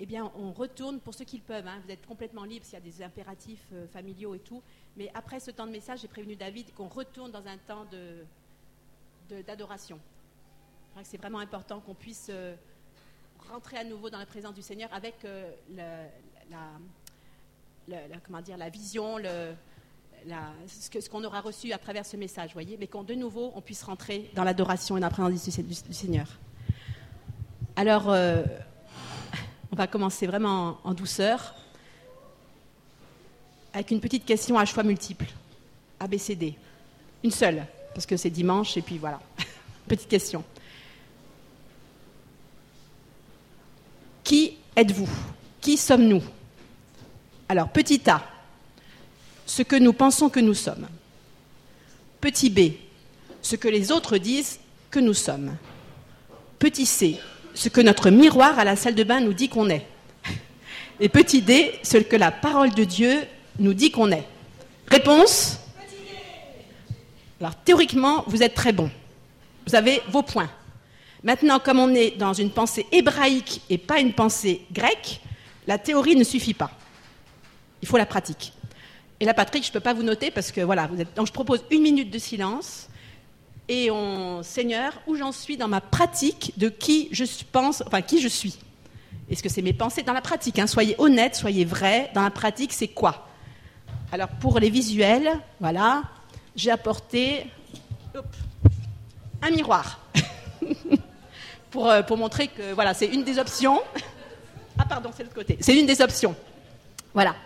eh bien, on retourne pour ceux qui le peuvent. hein. vous êtes complètement libre s'il y a des impératifs euh, familiaux et tout. Mais après ce temps de message, j'ai prévenu David qu'on retourne dans un temps de- de- d'adoration. Crois que c'est vraiment important qu'on puisse euh, rentrer à nouveau dans la présence du Seigneur avec euh, la, comment dire, la vision, ce qu'on aura reçu à travers ce message, voyez, mais qu'on de nouveau on puisse rentrer dans l'adoration et dans la présence du, du- Seigneur. Alors, on va commencer vraiment en, douceur avec une petite question à choix multiples. ABCD. Une seule, parce que c'est dimanche et puis voilà. petite question. Qui êtes-vous? Qui sommes-nous? Alors, petit A, ce que nous pensons que nous sommes. Petit B, ce que les autres disent que nous sommes. Petit C, ce que notre miroir à la salle de bain nous dit qu'on est. Et petit D, ce que la parole de Dieu nous dit qu'on est. Réponse? Alors théoriquement, vous êtes très bon. Vous avez vos points. Maintenant, comme on est dans une pensée hébraïque et pas une pensée grecque, la théorie ne suffit pas. Il faut la pratique. Et la pratique, je ne peux pas vous noter parce que voilà, donc je propose une minute de silence et on, Seigneur, où j'en suis dans ma pratique de qui je pense, enfin qui je suis. Est-ce que c'est mes pensées? Dans la pratique hein, Soyez honnête, soyez vrai. Dans la pratique, c'est quoi? Alors pour les visuels, voilà, j'ai apporté un miroir pour, euh, pour montrer que voilà, c'est une des options. Ah pardon, c'est l'autre côté. C'est une des options. Voilà.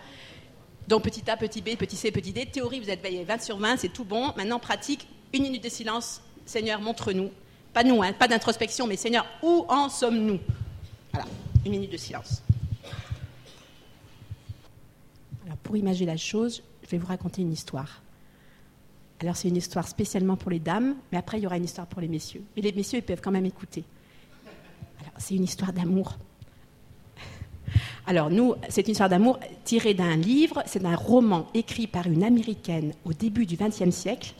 Donc petit A, petit B, petit C, petit D. Théorie, vous êtes veillé 20 sur 20, c'est tout bon. Maintenant, pratique, une minute de silence. Seigneur, montre-nous. Pas nous, hein, pas d'introspection, mais Seigneur, où en sommes-nous? Voilà, une minute de silence. Alors, pour imaginer la chose, je vais vous raconter une histoire. Alors, c'est une histoire spécialement pour les dames, mais après, il y aura une histoire pour les messieurs. Mais les messieurs, ils peuvent quand même écouter. Alors, c'est une histoire d'amour. Alors, nous, c'est une histoire d'amour tirée d'un livre, c'est un roman écrit par une américaine au début du XXe siècle.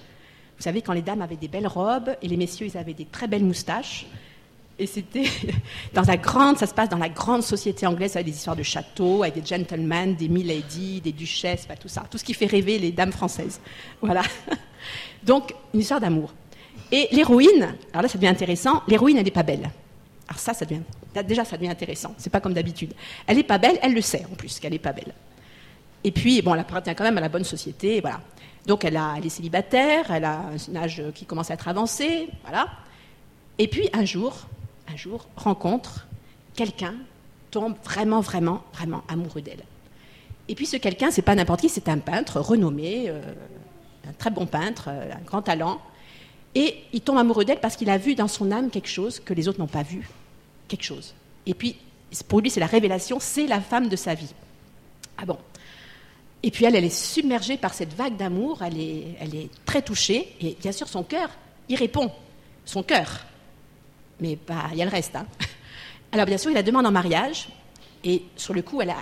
Vous savez, quand les dames avaient des belles robes et les messieurs, ils avaient des très belles moustaches. Et c'était dans la grande, ça se passe dans la grande société anglaise, avec des histoires de châteaux, avec des gentlemen, des milady, des duchesses, enfin, tout ça, tout ce qui fait rêver les dames françaises. Voilà. Donc, une histoire d'amour. Et l'héroïne, alors là, ça devient intéressant, l'héroïne, elle n'est pas belle. Alors ça, ça devient, déjà, ça devient intéressant. C'est pas comme d'habitude. Elle n'est pas belle, elle le sait en plus qu'elle n'est pas belle. Et puis, bon, elle appartient quand même à la bonne société, voilà. Donc, elle, est célibataire, elle a un âge qui commence à être avancé, voilà. Et puis, un jour, un jour, rencontre quelqu'un, tombe vraiment, vraiment, vraiment amoureux d'elle. Et puis, ce quelqu'un, c'est pas n'importe qui, c'est un peintre renommé, euh, un très bon peintre, euh, un grand talent. Et il tombe amoureux d'elle parce qu'il a vu dans son âme quelque chose que les autres n'ont pas vu. Quelque chose. Et puis, pour lui, c'est la révélation, c'est la femme de sa vie. Ah bon Et puis elle, elle est submergée par cette vague d'amour, elle est, elle est très touchée, et bien sûr, son cœur, il répond. Son cœur. Mais bah, il y a le reste. hein. Alors bien sûr, il la demande en mariage, et sur le coup, elle a,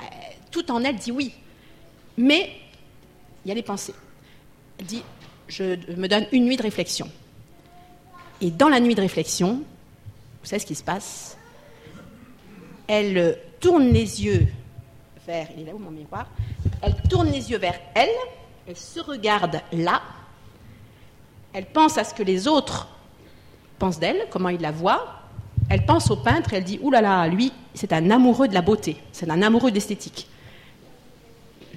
tout en elle dit oui. Mais il y a les pensées. Elle dit, je me donne une nuit de réflexion. Et dans la nuit de réflexion, vous savez ce qui se passe? Elle tourne les yeux vers. Il est là où mon miroir? Elle tourne les yeux vers elle, elle se regarde là, elle pense à ce que les autres pensent d'elle, comment ils la voient. Elle pense au peintre elle dit Ouh là, lui, c'est un amoureux de la beauté, c'est un amoureux d'esthétique.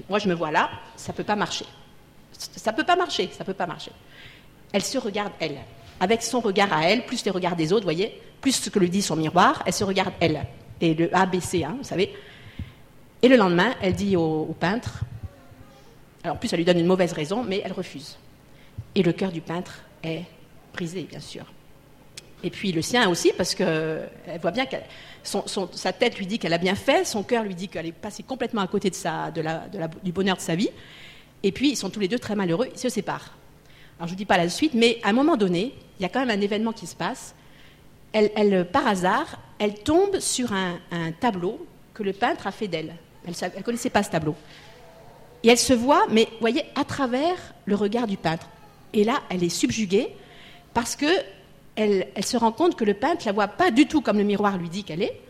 Moi, je me vois là, ça ne peut pas marcher. Ça ne peut pas marcher, ça ne peut pas marcher. Elle se regarde elle avec son regard à elle, plus les regards des autres, voyez, plus ce que lui dit son miroir, elle se regarde elle. Et le ABC, hein, vous savez. Et le lendemain, elle dit au, peintre, alors en plus elle lui donne une mauvaise raison, mais elle refuse. Et le cœur du peintre est brisé, bien sûr. Et puis le sien aussi, parce qu'elle voit bien que sa tête lui dit qu'elle a bien fait, son cœur lui dit qu'elle est passée complètement à côté de du bonheur de sa vie. Et puis ils sont tous les deux très malheureux, ils se séparent. Alors je ne vous dis pas la suite, mais à un moment donné, il y a quand même un événement qui se passe. Elle, par hasard, elle tombe sur un, tableau que le peintre a fait d'elle. Elle ne connaissait pas ce tableau. Et elle se voit, mais voyez, à travers le regard du peintre. Et là, elle est subjuguée parce que elle, se rend compte que le peintre la voit pas du tout comme le miroir lui dit qu'elle est,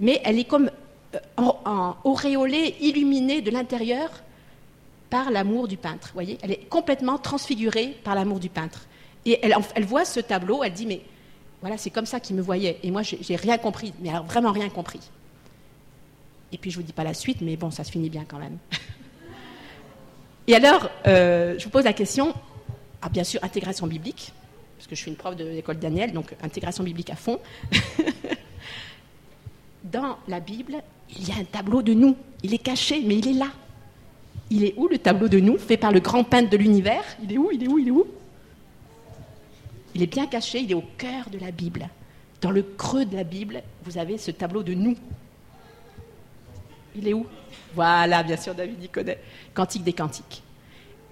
mais elle est comme en, auréolée, illuminée de l'intérieur par l'amour du peintre. voyez Elle est complètement transfigurée par l'amour du peintre. Et elle, voit ce tableau, elle dit, mais voilà, c'est comme ça qu'il me voyait. Et moi, j'ai rien compris, mais vraiment rien compris. Et puis, je vous dis pas la suite, mais bon, ça se finit bien quand même. Et alors, euh, je vous pose la question, ah, bien sûr, intégration biblique, parce que je suis une prof de l'école Daniel, donc intégration biblique à fond. Dans la Bible, il y a un tableau de nous. Il est caché, mais il est là. Il est où le tableau de nous, fait par le grand peintre de l'univers? Il est où Il est où Il est où? Il est bien caché, il est au cœur de la Bible. Dans le creux de la Bible, vous avez ce tableau de nous. Il est où? Voilà, bien sûr, David y connaît. Cantique des cantiques.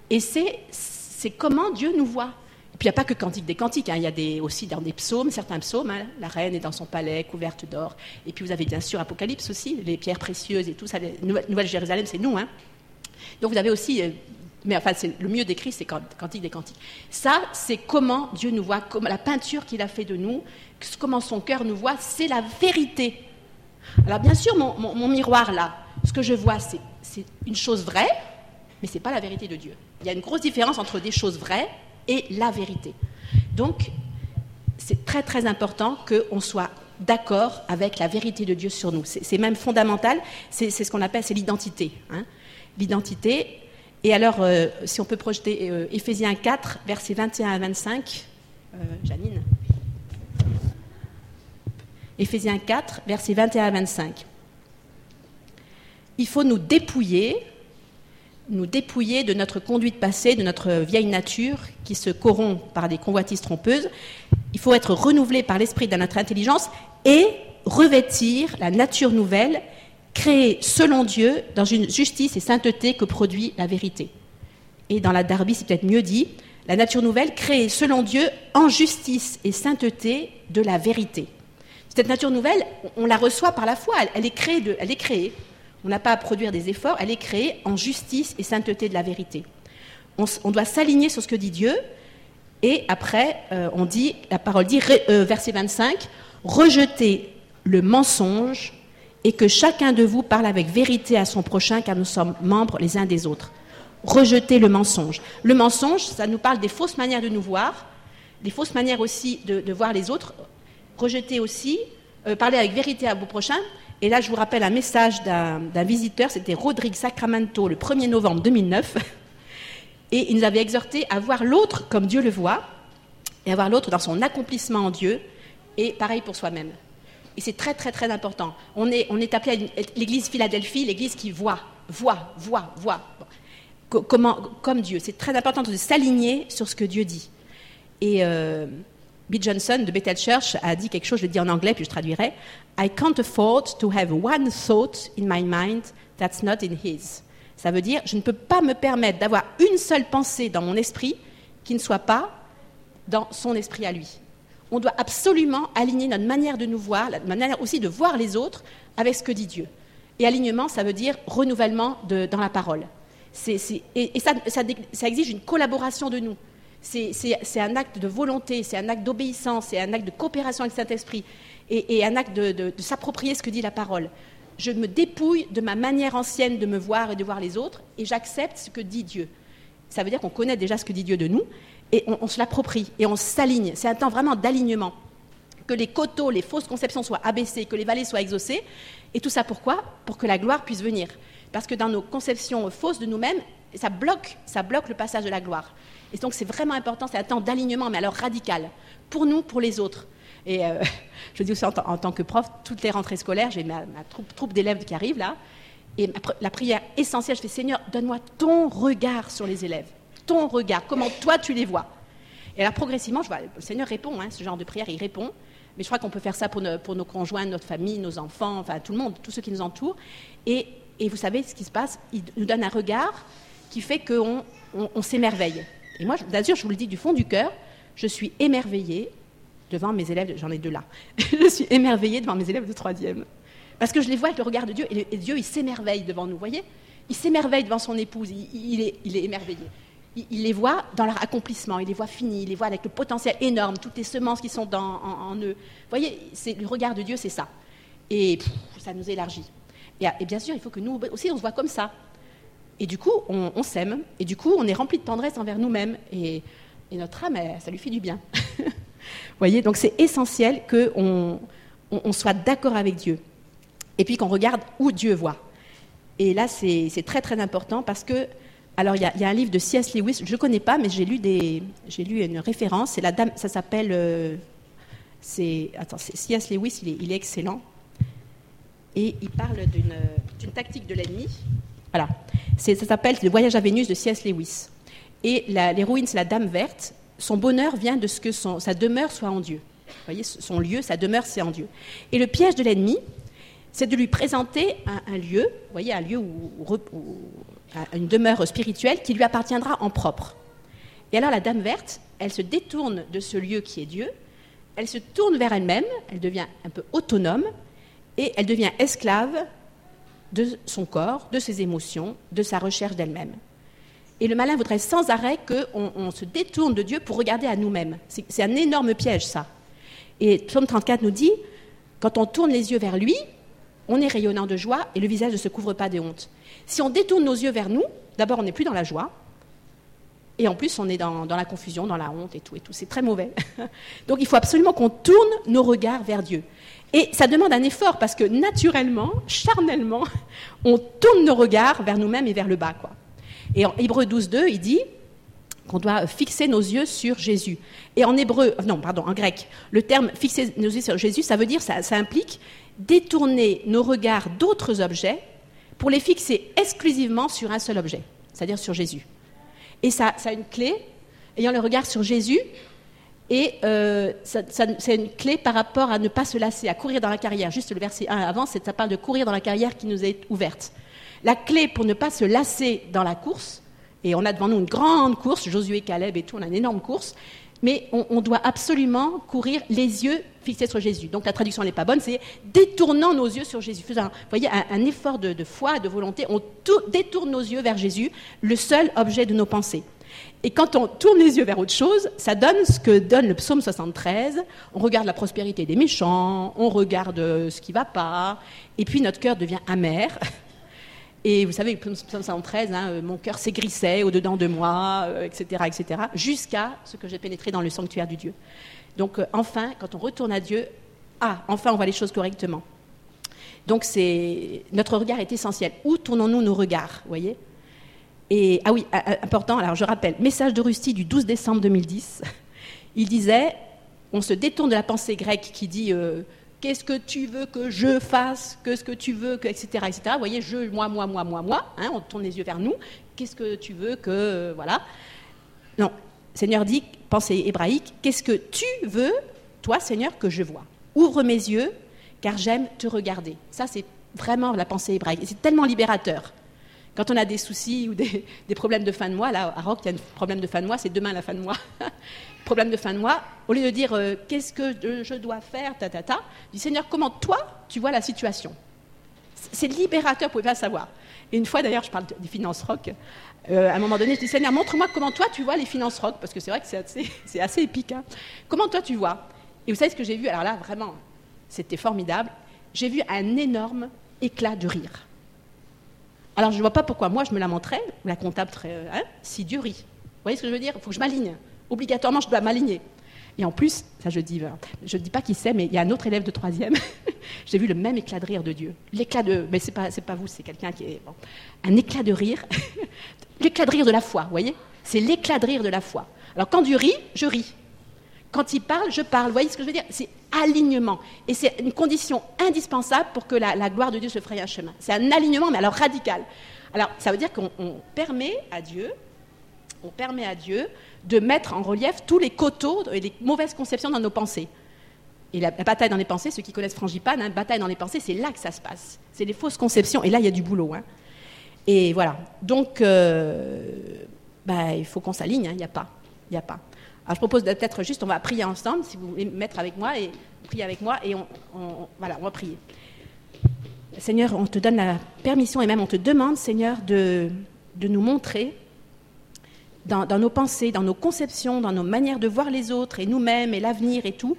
Et c'est, comment Dieu nous voit. Et puis il n'y a pas que Cantique des Cantiques, hein. il y a des, aussi dans des psaumes, certains psaumes, hein. la reine est dans son palais couverte d'or. Et puis vous avez bien sûr Apocalypse aussi, les pierres précieuses et tout ça. Nouvelle-Jérusalem, c'est nous. Hein. Donc vous avez aussi, euh, mais enfin le mieux décrit, c'est Cantique des Cantiques. Ça, c'est comment Dieu nous voit, comme la peinture qu'il a fait de nous, comment son cœur nous voit, c'est la vérité. Alors bien sûr, mon miroir là, ce que je vois, c'est une chose vraie, mais ce n'est pas la vérité de Dieu. Il y a une grosse différence entre des choses vraies et la vérité. Donc, c'est très très important qu'on soit d'accord avec la vérité de Dieu sur nous. C'est même fondamental, c'est ce qu'on appelle, c'est l'identité. Hein. L'identité. Et alors, euh, si on peut projeter euh, Éphésiens 4, versets 21 à 25, euh, Janine. Éphésiens 4, versets 21 à 25 il faut nous dépouiller, nous dépouiller de notre conduite passée, de notre vieille nature qui se corrompt par des convoitises trompeuses. Il faut être renouvelé par l'esprit de notre intelligence et revêtir la nature nouvelle créée selon Dieu dans une justice et sainteté que produit la vérité. Et dans la Darby, c'est peut-être mieux dit, la nature nouvelle créée selon Dieu en justice et sainteté de la vérité. Cette nature nouvelle, on la reçoit par la foi, elle est créée. On n'a pas à produire des efforts, elle est créée en justice et sainteté de la vérité. On, doit s'aligner sur ce que dit Dieu, et après, euh, on dit, la parole dit, euh, verset 25, rejetez le mensonge et que chacun de vous parle avec vérité à son prochain, car nous sommes membres les uns des autres. Rejetez le mensonge. Le mensonge, ça nous parle des fausses manières de nous voir, des fausses manières aussi de, voir les autres. Rejetez aussi, euh, parler avec vérité à vos prochains, et là, je vous rappelle un message d'un visiteur, c'était Rodrigue Sacramento, le 1er novembre 2009. Et il nous avait exhorté à voir l'autre comme Dieu le voit, et à voir l'autre dans son accomplissement en Dieu, et pareil pour soi-même. Et c'est très, très, très important. On est, on est appelé à l'église Philadelphie, l'église qui voit, voit, voit, voit. Comment, comme Dieu. C'est très important de s'aligner sur ce que Dieu dit. Et euh, Bill Johnson de Bethel Church a dit quelque chose, je le dis en anglais, puis je traduirai. I can't afford to have one thought in my mind that's not in his. Ça veut dire, je ne peux pas me permettre d'avoir une seule pensée dans mon esprit qui ne soit pas dans son esprit à lui. On doit absolument aligner notre manière de nous voir, la manière aussi de voir les autres avec ce que dit Dieu. Et alignement, ça veut dire renouvellement dans la parole. et, ça, ça exige une collaboration de nous c'est un acte de volonté, c'est un acte d'obéissance, c'est un acte de coopération avec Saint-Esprit et, un acte de, s'approprier ce que dit la parole. Je me dépouille de ma manière ancienne de me voir et de voir les autres et j'accepte ce que dit Dieu. Ça veut dire qu'on connaît déjà ce que dit Dieu de nous et on, se l'approprie et on s'aligne. C'est un temps vraiment d'alignement. Que les coteaux, les fausses conceptions soient abaissées, que les vallées soient exaucées. Et tout ça pourquoi? Pour que la gloire puisse venir. Parce que dans nos conceptions fausses de nous-mêmes, ça bloque, ça bloque le passage de la gloire. Et donc c'est vraiment important, c'est un temps d'alignement, mais alors radical, pour nous, pour les autres. Et euh, je dis aussi en, tant que prof, toutes les rentrées scolaires, j'ai ma, troupe, d'élèves qui arrive là, et la prière essentielle, je fais Seigneur, donne-moi ton regard sur les élèves, ton regard, comment toi tu les vois. Et là, progressivement, le Seigneur répond, hein, ce genre de prière, il répond. Mais je crois qu'on peut faire ça pour, nos conjoints, notre famille, nos enfants, enfin tout le monde, tous ceux qui nous entourent. Et, vous savez ce qui se passe? Il nous donne un regard qui fait qu'on on s'émerveille. Et moi, sûr, je vous le dis du fond du cœur, je suis émerveillée devant mes élèves, j'en ai deux là, je suis émerveillée devant mes élèves de troisième. Parce que je les vois avec le regard de Dieu, et, Dieu, il s'émerveille devant nous, vous voyez? Il s'émerveille devant son épouse, il, est, il est, émerveillé. Il, les voit dans leur accomplissement, il les voit finis, il les voit avec le potentiel énorme, toutes les semences qui sont dans, en, eux. Vous voyez, le regard de Dieu, c'est ça. Et ça nous élargit. Et, bien sûr, il faut que nous aussi, on se voit comme ça. Et du coup, on, s'aime, et du coup, on est rempli de tendresse envers nous-mêmes. Et, notre âme, ça lui fait du bien. Vous voyez, donc c'est essentiel qu'on on, soit d'accord avec Dieu. Et puis qu'on regarde où Dieu voit. Et là, c'est très très important parce que, alors il y, a un livre de C.S. Lewis, je ne connais pas, mais j'ai lu, lu une référence, c'est la dame, ça s'appelle, euh, C.S. Lewis, il est, excellent. Et il parle d'une tactique de l'ennemi. Voilà, ça s'appelle Le voyage à Vénus de C.S. Lewis. Et l'héroïne, c'est la dame verte. Son bonheur vient de ce que sa demeure soit en Dieu. Vous voyez, son lieu, sa demeure, c'est en Dieu. Et le piège de l'ennemi, c'est de lui présenter un, lieu, vous voyez, un lieu où, une demeure spirituelle qui lui appartiendra en propre. Et alors la Dame verte, elle se détourne de ce lieu qui est Dieu, elle se tourne vers elle-même, elle devient un peu autonome et elle devient esclave de son corps, de ses émotions, de sa recherche d'elle-même. Et le malin voudrait sans arrêt qu'on on se détourne de Dieu pour regarder à nous-mêmes. C'est un énorme piège, ça. Et Psaume 34 nous dit, quand on tourne les yeux vers lui, on est rayonnant de joie et le visage ne se couvre pas de honte. Si on détourne nos yeux vers nous, d'abord on n'est plus dans la joie, et en plus on est dans, la confusion, dans la honte et tout, et tout. C'est très mauvais. Donc il faut absolument qu'on tourne nos regards vers Dieu. Et ça demande un effort parce que naturellement, charnellement, on tourne nos regards vers nous-mêmes et vers le bas. Quoi. Et en Hébreu 12.2, il dit qu'on doit fixer nos yeux sur Jésus. Et en hébreu, non, pardon, en grec, le terme fixer nos yeux sur Jésus, ça veut dire, ça implique détourner nos regards d'autres objets pour les fixer exclusivement sur un seul objet, c'est-à-dire sur Jésus. Et ça, ça a une clé, ayant le regard sur Jésus, et euh, c'est une clé par rapport à ne pas se lasser, à courir dans la carrière. Juste le verset 1 avant, ça parle de courir dans la carrière qui nous est ouverte. La clé pour ne pas se lasser dans la course, et on a devant nous une grande course, Josué, Caleb et tout, on a une énorme course, mais on, doit absolument courir les yeux fixés sur Jésus. Donc la traduction n'est pas bonne, c'est détournant nos yeux sur Jésus. Vous voyez, un, effort de, foi, de volonté, on détourne nos yeux vers Jésus, le seul objet de nos pensées. Et quand on tourne les yeux vers autre chose, ça donne ce que donne le psaume 73. On regarde la prospérité des méchants, on regarde ce qui ne va pas, et puis notre cœur devient amer. Et vous savez, psaume 113, hein, euh, mon cœur s'aigrissait au-dedans de moi, etc., euh, etc., jusqu'à ce que j'ai pénétré dans le sanctuaire du Dieu. Donc, euh, enfin, quand on retourne à Dieu, ah, enfin, on voit les choses correctement. Donc, c'est notre regard est essentiel. Où tournons-nous nos regards, voyez? Et ah oui, important. Alors, je rappelle, message de Rusty du 12 décembre 2010. Il disait, on se détourne de la pensée grecque qui dit qu'est-ce que tu veux que je fasse, qu'est-ce que tu veux, que, etc., etc. Vous voyez, je, moi, moi, moi, moi, moi, hein, on tourne les yeux vers nous, qu'est-ce que tu veux que, euh, voilà. Non, Seigneur dit, pensée hébraïque, qu'est-ce que tu veux, toi, Seigneur, que je vois? Ouvre mes yeux, car j'aime te regarder. Ça, c'est vraiment la pensée hébraïque. C'est tellement libérateur. Quand on a des soucis ou des, problèmes de fin de mois, là, à Rock, il y a un problème de fin de mois, c'est demain la fin de mois. problème de fin de mois, au lieu de dire euh, qu'est-ce que je dois faire, ta, ta, ta, dis Seigneur, comment toi tu vois la situation? C'est libérateur, vous pouvez pas savoir. Et une fois d'ailleurs, je parle des finances rock. Euh, à un moment donné, je dis Seigneur, montre-moi comment toi tu vois les finances rock, parce que c'est vrai que c'est assez, épique. Hein. Comment toi tu vois? Et vous savez ce que j'ai vu? Alors là, vraiment, c'était formidable. J'ai vu un énorme éclat de rire. Alors, je ne vois pas pourquoi moi, je me la montrais, la comptable, très, hein, si Dieu rit. Vous voyez ce que je veux dire? Il faut que je m'aligne. Obligatoirement, je dois m'aligner. Et en plus, ça je dis, je ne dis pas qui c'est, mais il y a un autre élève de troisième. J'ai vu le même éclat de rire de Dieu. L'éclat de, mais c'est pas, pas vous, c'est quelqu'un qui est un éclat de rire, l'éclat de rire de la foi. Vous voyez? C'est l'éclat de rire de la foi. Alors quand Dieu rit, je ris. Quand il parle, je parle. Vous voyez ce que je veux dire? C'est alignement. Et c'est une condition indispensable pour que la, gloire de Dieu se fraye un chemin. C'est un alignement, mais alors radical. Alors, ça veut dire qu'on permet à Dieu, on permet à Dieu de mettre en relief tous les coteaux et les mauvaises conceptions dans nos pensées. Et la, bataille dans les pensées, ceux qui connaissent Frangipane, hein, bataille dans les pensées, c'est là que ça se passe. C'est les fausses conceptions. Et là, il y a du boulot. Hein. Et voilà. Donc, euh, bah, il faut qu'on s'aligne. Il n'y a pas. Il n'y a pas. Alors je propose peut-être juste, on va prier ensemble, si vous voulez mettre avec moi et prier avec moi, et on, voilà, on va prier. Seigneur, on te donne la permission et même on te demande, Seigneur, de, de nous montrer dans, nos pensées, dans nos conceptions, dans nos manières de voir les autres et nous-mêmes et l'avenir et tout,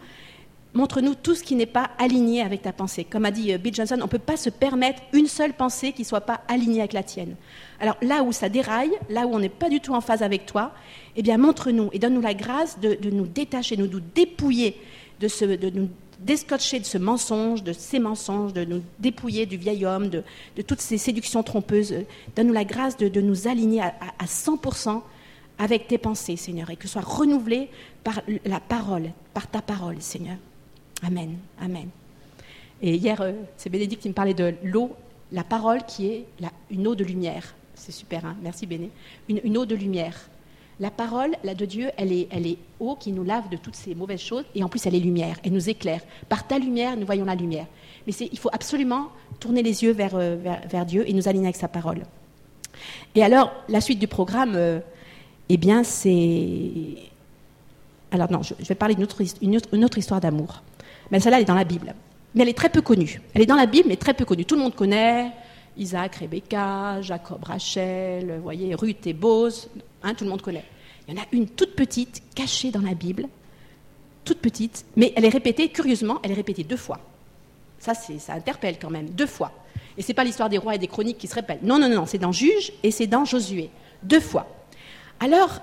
Montre-nous tout ce qui n'est pas aligné avec ta pensée. Comme a dit euh, Bill Johnson, on ne peut pas se permettre une seule pensée qui ne soit pas alignée avec la tienne. Alors là où ça déraille, là où on n'est pas du tout en phase avec toi, eh bien montre-nous et donne-nous la grâce de, nous détacher, de nous dépouiller, de, ce, de nous déscotcher de ce mensonge, de ces mensonges, de nous dépouiller du vieil homme, de, toutes ces séductions trompeuses. Donne-nous la grâce de, nous aligner à, à 100% avec tes pensées, Seigneur, et que soit renouvelé par la parole, par ta parole, Seigneur. Amen, amen. Et hier, euh, c'est Bénédicte qui me parlait de l'eau, la parole qui est une eau de lumière. C'est super, hein merci Béné. Une, eau de lumière. La parole, la de Dieu, elle est, elle est eau qui nous lave de toutes ces mauvaises choses, et en plus elle est lumière, elle nous éclaire. Par ta lumière, nous voyons la lumière. Mais il faut absolument tourner les yeux euh, vers, Dieu et nous aligner avec sa parole. Et alors, la suite du programme, euh, eh bien, c'est... Alors non, je, vais parler d'une autre, une autre histoire d'amour. Mais celle-là, elle est dans la Bible. Mais elle est très peu connue. Elle est dans la Bible, mais très peu connue. Tout le monde connaît Isaac, Rebecca, Jacob, Rachel, vous voyez, Ruth et Boz. Hein, tout le monde connaît. Il y en a une toute petite, cachée dans la Bible, toute petite, mais elle est répétée, curieusement, elle est répétée deux fois. Ça, ça interpelle quand même, deux fois. Et ce n'est pas l'histoire des rois et des chroniques qui se répètent. Non, non, non, c'est dans Juge et c'est dans Josué. Deux fois. Alors,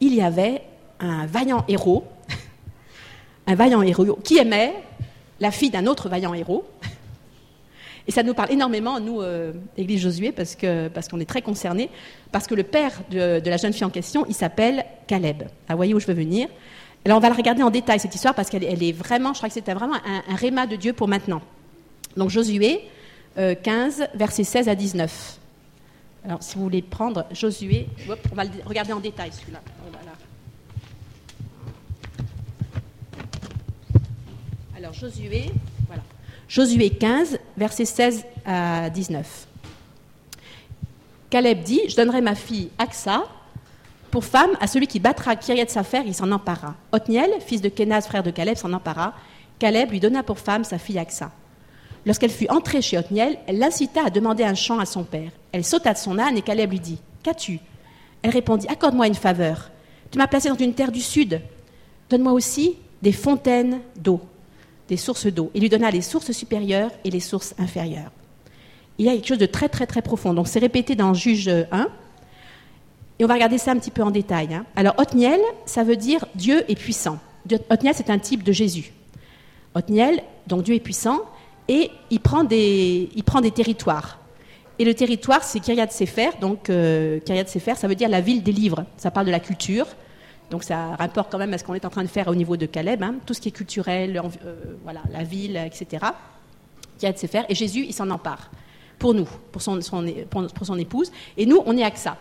il y avait un vaillant héros un vaillant héros qui aimait la fille d'un autre vaillant héros. Et ça nous parle énormément, nous, euh, Église Josué, parce qu'on parce est très concernés, parce que le père de, la jeune fille en question, il s'appelle Caleb. vous voyez où je veux venir? Alors on va la regarder en détail, cette histoire, parce qu'elle elle est vraiment, je crois que c'était vraiment un, un réma de Dieu pour maintenant. Donc Josué 15, euh, versets 16 à 19. Alors si vous voulez prendre Josué, on va le regarder en détail celui-là. Alors Josué, voilà. Josué 15, versets 16 à 19. Caleb dit Je donnerai ma fille Aksa pour femme à celui qui battra Kiriat Safer, il s'en empara. Othniel, fils de Kenaz, frère de Caleb, s'en empara. Caleb lui donna pour femme sa fille Aksa. Lorsqu'elle fut entrée chez Othniel, elle l'incita à demander un champ à son père. Elle sauta de son âne et Caleb lui dit Qu'as-tu? Elle répondit Accorde-moi une faveur. Tu m'as placé dans une terre du sud. Donne-moi aussi des fontaines d'eau des sources d'eau. Il lui donna les sources supérieures et les sources inférieures. Il y a quelque chose de très très très profond. Donc c'est répété dans Juge 1. Et on va regarder ça un petit peu en détail. Hein. Alors Othniel, ça veut dire Dieu est puissant. Othniel, c'est un type de Jésus. Othniel, donc Dieu est puissant, et il prend des, il prend des territoires. Et le territoire, c'est Kiryat Sefer. Donc euh, Kiryat Sefer, ça veut dire la ville des livres. Ça parle de la culture, donc ça rapporte quand même à ce qu'on est en train de faire au niveau de Caleb, hein, tout ce qui est culturel, euh, voilà, la ville, etc. Qui a de se faire. Et Jésus, il s'en empare pour nous, pour son, épouse. Et nous, on est AXA.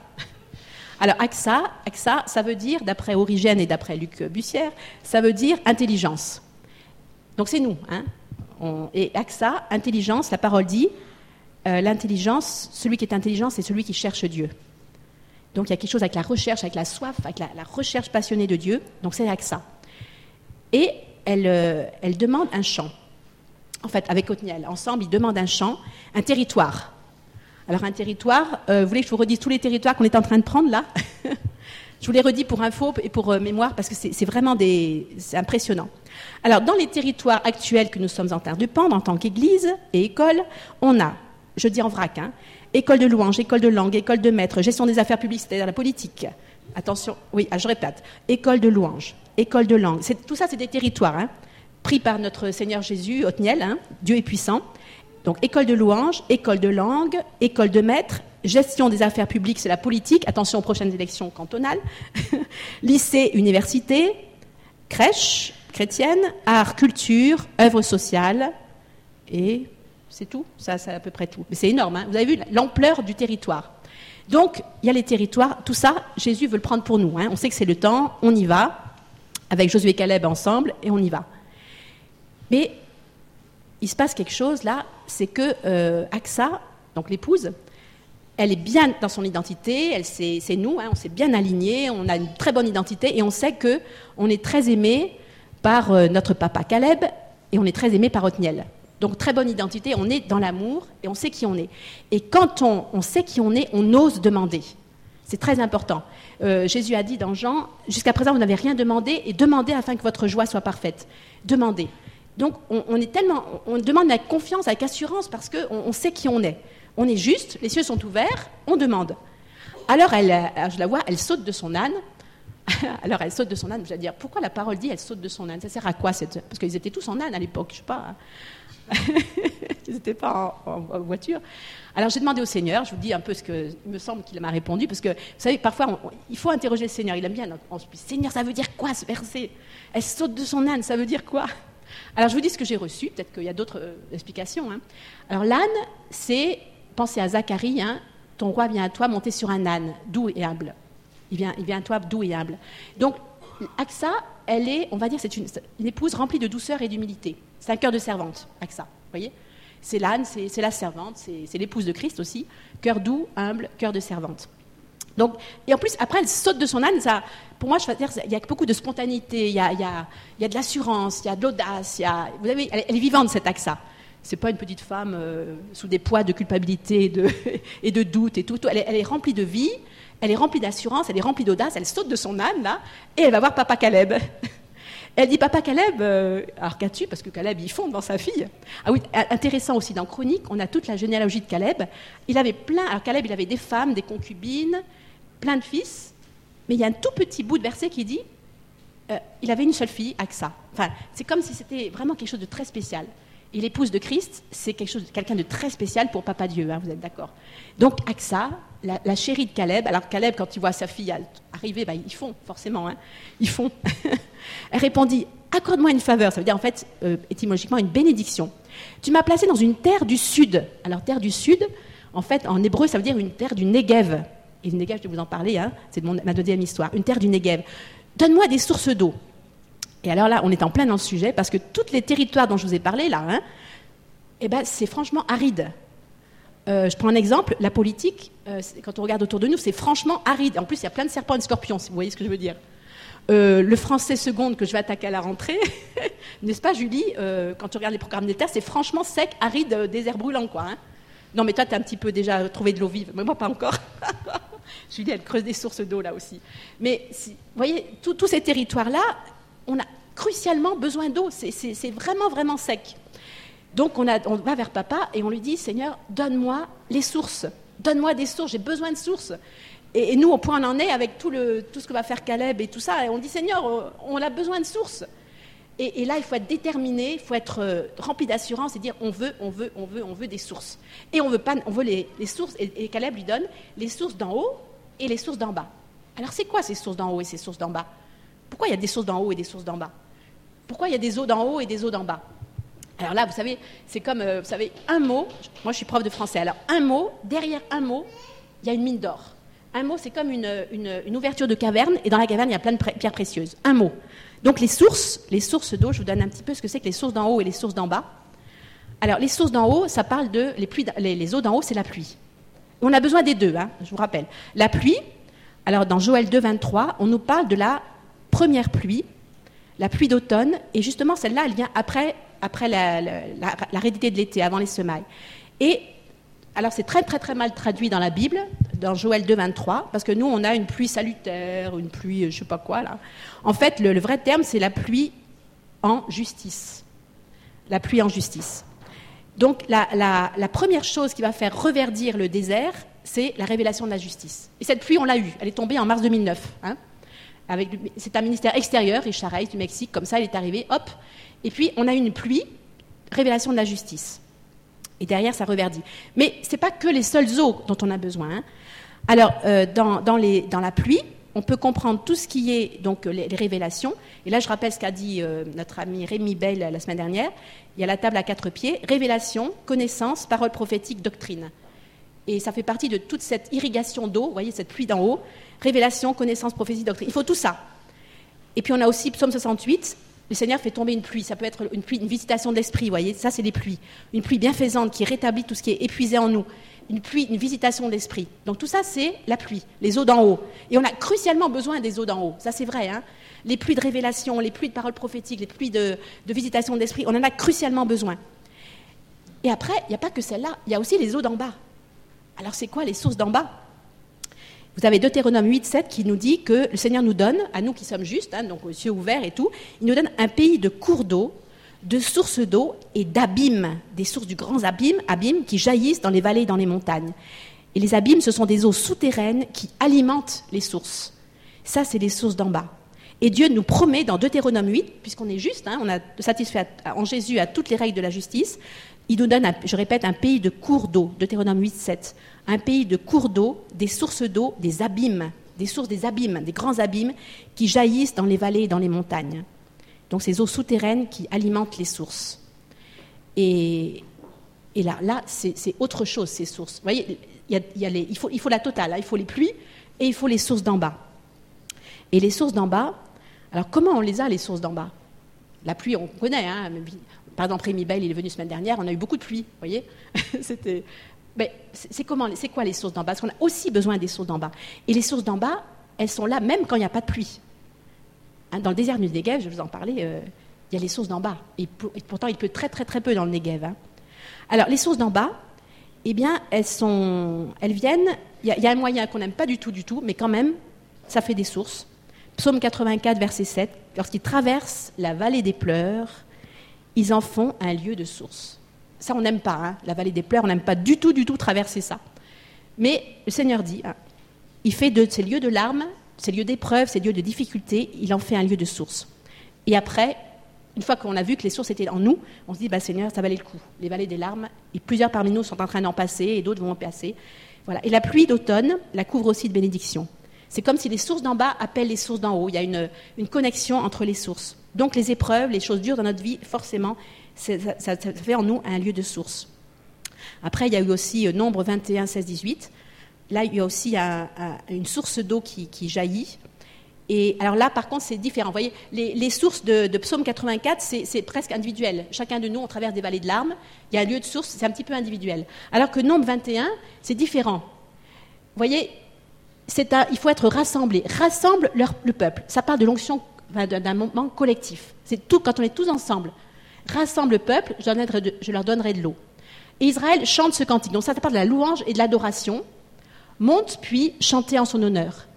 Alors AXA, AXA, ça veut dire, d'après Origène et d'après Luc Bussière, ça veut dire intelligence. Donc c'est nous. Hein. et AXA, intelligence, la parole dit, euh, l'intelligence, celui qui est intelligent, c'est celui qui cherche Dieu. Donc il y a quelque chose avec la recherche, avec la soif, avec la, recherche passionnée de Dieu. Donc c'est avec ça. Et elle, euh, elle demande un champ. En fait, avec Othniel, ensemble, ils demandent un champ, un territoire. Alors un territoire, euh, vous voulez que je vous redise tous les territoires qu'on est en train de prendre là? Je vous les redis pour info et pour euh, mémoire parce que c'est vraiment des, impressionnant. Alors dans les territoires actuels que nous sommes en train de prendre en tant qu'Église et école, on a, je dis en vrac, hein, école de louange, école de langue, école de maître, gestion des affaires publicitaires, la politique. Attention, oui, ah, je répète, école de louange, école de langue. Tout ça, c'est des territoires hein, pris par notre Seigneur Jésus, Othniel, hein, Dieu est puissant. Donc, école de louange, école de langue, école de maître, gestion des affaires publiques, c'est la politique. Attention aux prochaines élections cantonales. Lycée, université, crèche chrétienne, art, culture, œuvre sociale et c'est tout, ça, c'est à peu près tout. Mais c'est énorme, hein. vous avez vu l'ampleur du territoire. Donc, il y a les territoires, tout ça, Jésus veut le prendre pour nous. Hein. On sait que c'est le temps, on y va, avec Josué et Caleb ensemble, et on y va. Mais il se passe quelque chose là, c'est que euh, Axa, donc l'épouse, elle est bien dans son identité, elle c'est, nous, hein, on s'est bien alignés, on a une très bonne identité, et on sait que on est très aimé par euh, notre papa Caleb, et on est très aimé par Othniel. Donc très bonne identité, on est dans l'amour et on sait qui on est. Et quand on, sait qui on est, on ose demander. C'est très important. Euh, Jésus a dit dans Jean, jusqu'à présent vous n'avez rien demandé et demandez afin que votre joie soit parfaite. Demandez. Donc on, est tellement, on demande avec confiance, avec assurance, parce qu'on on sait qui on est. On est juste, les cieux sont ouverts, on demande. Alors elle, je la vois, elle saute de son âne. Alors elle saute de son âne. Je vais dire, pourquoi la parole dit elle saute de son âne? Ça sert à quoi. Parce qu'ils étaient tous en âne à l'époque, je sais pas. Ils n'étaient pas en, voiture. Alors j'ai demandé au Seigneur, je vous dis un peu ce que il me semble qu'il m'a répondu, parce que vous savez, parfois il faut interroger le Seigneur. Il aime bien. On dit, Seigneur, ça veut dire quoi ce verset? Elle saute de son âne, ça veut dire quoi? Alors je vous dis ce que j'ai reçu. Peut-être qu'il y a d'autres euh, explications. Hein. Alors l'âne, c'est pensez à Zacharie. Hein, ton roi vient à toi monter sur un âne, doux et humble. Il vient, il vient à toi doux et humble. Donc, Axa, elle est, on va dire, c'est une, épouse remplie de douceur et d'humilité. C'est un cœur de servante, Axa. Vous voyez? C'est l'âne, c'est la servante, c'est l'épouse de Christ aussi. Cœur doux, humble, cœur de servante. Donc, et en plus, après, elle saute de son âne. Ça, pour moi, je veux dire, il y a beaucoup de spontanéité, il y a, y a, y a de l'assurance, il y a de l'audace. Vous avez, elle, est vivante, cette Axa c'est pas une petite femme euh, sous des poids de culpabilité et de doute et tout. Elle, est, remplie de vie, elle est remplie d'assurance, elle est remplie d'audace, elle saute de son âne là, et elle va voir Papa Caleb. Elle dit Papa Caleb, euh, alors qu'as-tu? Parce que Caleb il fonde dans sa fille. Ah oui, intéressant aussi dans Chronique, on a toute la généalogie de Caleb. Il avait plein, alors Caleb il avait des femmes, des concubines, plein de fils, mais il y a un tout petit bout de verset qui dit euh, il avait une seule fille, Aksa. Enfin, c'est comme si c'était vraiment quelque chose de très spécial. Et l'épouse de Christ, c'est quelqu'un de très spécial pour Papa Dieu, hein, vous êtes d'accord Donc Axa, la, chérie de Caleb, alors Caleb, quand il voit sa fille arriver, bah, ils font, forcément, hein, ils font. Elle répondit, accorde-moi une faveur, ça veut dire en fait, euh, étymologiquement, une bénédiction. Tu m'as placé dans une terre du sud. Alors terre du sud, en fait, en hébreu, ça veut dire une terre du Negev. Et le Negev, je vais vous en parler, hein, c'est ma deuxième histoire, une terre du Negev. Donne-moi des sources d'eau. Et alors là, on est en plein dans le sujet, parce que tous les territoires dont je vous ai parlé, là, hein, eh ben, c'est franchement aride. Euh, je prends un exemple, la politique, euh, quand on regarde autour de nous, c'est franchement aride. En plus, il y a plein de serpents et de scorpions, si vous voyez ce que je veux dire. Euh, le français seconde que je vais attaquer à la rentrée, n'est-ce pas, Julie Quand tu regardes les programmes d'État, c'est franchement sec, aride, désert brûlant, quoi. Hein. non, mais toi, tu as un petit peu déjà trouvé de l'eau vive, mais moi, pas encore. Julie, elle creuse des sources d'eau, là aussi. Mais, vous voyez, tous ces territoires-là, on a crucialement besoin d'eau. C'est vraiment, vraiment sec. Donc on, va vers papa et on lui dit, Seigneur, donne-moi les sources. Donne-moi des sources, j'ai besoin de sources. Et, nous, au point on en est avec tout, ce que va faire Caleb et tout ça, on dit, Seigneur, on a besoin de sources. Et, là, il faut être déterminé, il faut être euh, rempli d'assurance et dire, on veut, on veut, on veut, on veut des sources. Et on veut, pas, on veut les, sources, et Caleb lui donne les sources d'en haut et les sources d'en bas. Alors c'est quoi ces sources d'en haut et ces sources d'en bas? Pourquoi il y a des sources d'en haut et des sources d'en bas? Pourquoi il y a des eaux d'en haut et des eaux d'en bas? Alors là, vous savez, c'est comme, euh, vous savez, un mot, moi je suis prof de français, alors un mot, derrière un mot, il y a une mine d'or. Un mot, c'est comme une, ouverture de caverne, et dans la caverne, il y a plein de pierres précieuses. Un mot. Donc les sources, les sources d'eau, je vous donne un petit peu ce que c'est que les sources d'en haut et les sources d'en bas. Alors les sources d'en haut, ça parle de les, eaux d'en haut, c'est la pluie. On a besoin des deux, hein, je vous rappelle. La pluie, alors dans Joël 2, 23, on nous parle de la première pluie la pluie d'automne, et justement celle-là, elle vient après, après la, de l'été, avant les semailles. Et alors c'est très très très mal traduit dans la Bible, dans Joël 2, 23, parce que nous on a une pluie salutaire, une pluie je sais pas quoi là. En fait, le, vrai terme c'est la pluie en justice. La pluie en justice. Donc la, première chose qui va faire reverdir le désert, c'est la révélation de la justice. Et cette pluie, on l'a eue. Elle est tombée en mars 2009. Hein c'est un ministère extérieur, Richard du Mexique, comme ça, il est arrivé, hop. Et puis, on a une pluie, révélation de la justice. Et derrière, ça reverdit. Mais ce n'est pas que les seules eaux dont on a besoin. Hein. Alors, euh, dans, la pluie, on peut comprendre tout ce qui est donc les, révélations. Et là, je rappelle ce qu'a dit euh, notre ami Rémi Bell la semaine dernière. Il y a la table à quatre pieds révélation, connaissance, parole prophétique, doctrine. Et ça fait partie de toute cette irrigation d'eau, voyez, cette pluie d'en haut, révélation, connaissance, prophétie, doctrine. Il faut tout ça. Et puis on a aussi Psaume 68, le Seigneur fait tomber une pluie. Ça peut être une pluie, une visitation de l'esprit, vous voyez, ça c'est les pluies. Une pluie bienfaisante qui rétablit tout ce qui est épuisé en nous. Une pluie, une visitation de. Donc tout ça c'est la pluie, les eaux d'en haut. Et on a crucialement besoin des eaux d'en haut. Ça c'est vrai. Hein les pluies de révélation, les pluies de paroles prophétiques, les pluies de, visitation de on en a crucialement besoin. Et après, il n'y a pas que celle-là, il y a aussi les eaux d'en bas. Alors c'est quoi les sources d'en bas? Vous avez Deutéronome 8, 7 qui nous dit que le Seigneur nous donne, à nous qui sommes justes, hein, donc aux yeux ouverts et tout, il nous donne un pays de cours d'eau, de sources d'eau et d'abîmes, des sources du grand abîme, abîme qui jaillissent dans les vallées et dans les montagnes. Et les abîmes, ce sont des eaux souterraines qui alimentent les sources. Ça, c'est les sources d'en bas. Et Dieu nous promet dans Deutéronome 8, puisqu'on est juste, hein, on a satisfait en Jésus à toutes les règles de la justice, il nous donne, je répète, un pays de cours d'eau, Deutéronome 8, 7, un pays de cours d'eau, des sources d'eau, des abîmes, des sources des abîmes, des grands abîmes qui jaillissent dans les vallées et dans les montagnes. Donc ces eaux souterraines qui alimentent les sources. Et, là, c'est autre chose, ces sources. Vous voyez, il, faut, la totale, hein. il faut les pluies et il faut les sources d'en bas. Et les sources d'en bas, alors comment on les a, les sources d'en bas? La pluie, on connaît. Hein, par exemple, Bell, il est venu semaine dernière, on a eu beaucoup de pluie, vous voyez C'était... Mais c'est comment, c'est quoi les sources d'en bas? Parce qu'on a aussi besoin des sources d'en bas. Et les sources d'en bas, elles sont là même quand il n'y a pas de pluie. Hein, dans le désert du Negev, je vous en parler, euh, il y a les sources d'en bas. Et, pourtant, il pleut très très très peu dans le Negev. Hein. Alors, les sources d'en bas, eh bien, elles, sont, elles viennent. Il y, a un moyen qu'on n'aime pas du tout, du tout, mais quand même, ça fait des sources. Psaume 84, verset 7, lorsqu'ils traversent la vallée des pleurs, ils en font un lieu de source. Ça, on n'aime pas, hein, la vallée des pleurs, on n'aime pas du tout, du tout traverser ça. Mais le Seigneur dit, hein, il fait de ces lieux de larmes, ces lieux d'épreuve, ces lieux de difficulté, il en fait un lieu de source. Et après, une fois qu'on a vu que les sources étaient en nous, on se dit, bah, Seigneur, ça valait le coup. Les vallées des larmes, et plusieurs parmi nous sont en train d'en passer, et d'autres vont en passer. Voilà. Et la pluie d'automne la couvre aussi de bénédictions. C'est comme si les sources d'en bas appellent les sources d'en haut. Il y a une, connexion entre les sources. Donc les épreuves, les choses dures dans notre vie, forcément, ça, fait en nous un lieu de source. Après, il y a eu aussi euh, Nombre 21, 16, 18. Là, il y a aussi une source d'eau qui, jaillit. Et alors là, par contre, c'est différent. Vous voyez, les, sources de, Psaume 84, c'est presque individuel. Chacun de nous, on traverse des vallées de larmes. Il y a un lieu de source, c'est un petit peu individuel. Alors que Nombre 21, c'est différent. Vous voyez, il faut être rassemblé. Rassemble le peuple. Ça part de l'onction, d'un moment collectif. C'est tout quand on est tous ensemble. Rassemble le peuple, je, leur donnerai de l'eau. Et Israël chante ce cantique. Donc ça, ça part de la louange et de l'adoration. Monte puis chantez en son honneur.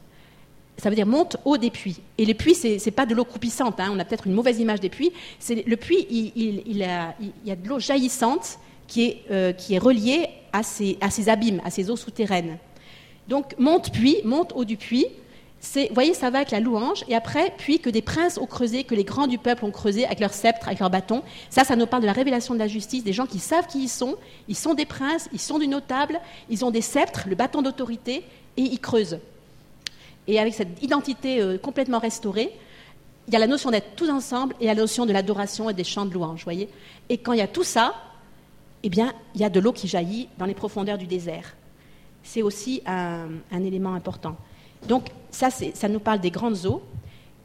Ça veut dire monte haut des puits. Et les puits, ce n'est pas de l'eau croupissante. Hein. On a peut-être une mauvaise image des puits. Le puits, il, y a de l'eau jaillissante qui est, euh, reliée à ces, abîmes, à ces eaux souterraines. Donc monte puis, monte haut du puits. Vous voyez, ça va avec la louange. Et après, puis que des princes ont creusé, que les grands du peuple ont creusé avec leur sceptre, avec leur bâton. Ça, ça nous parle de la révélation de la justice, des gens qui savent qui ils sont. Ils sont des princes, ils sont du notable, ils ont des sceptres, le bâton d'autorité, et ils creusent. Et avec cette identité euh, complètement restaurée, il y a la notion d'être tous ensemble et la notion de l'adoration et des chants de louange, voyez. Et quand il y a tout ça, eh bien, il y a de l'eau qui jaillit dans les profondeurs du désert c'est aussi un, élément important. Donc ça, ça nous parle des grandes eaux.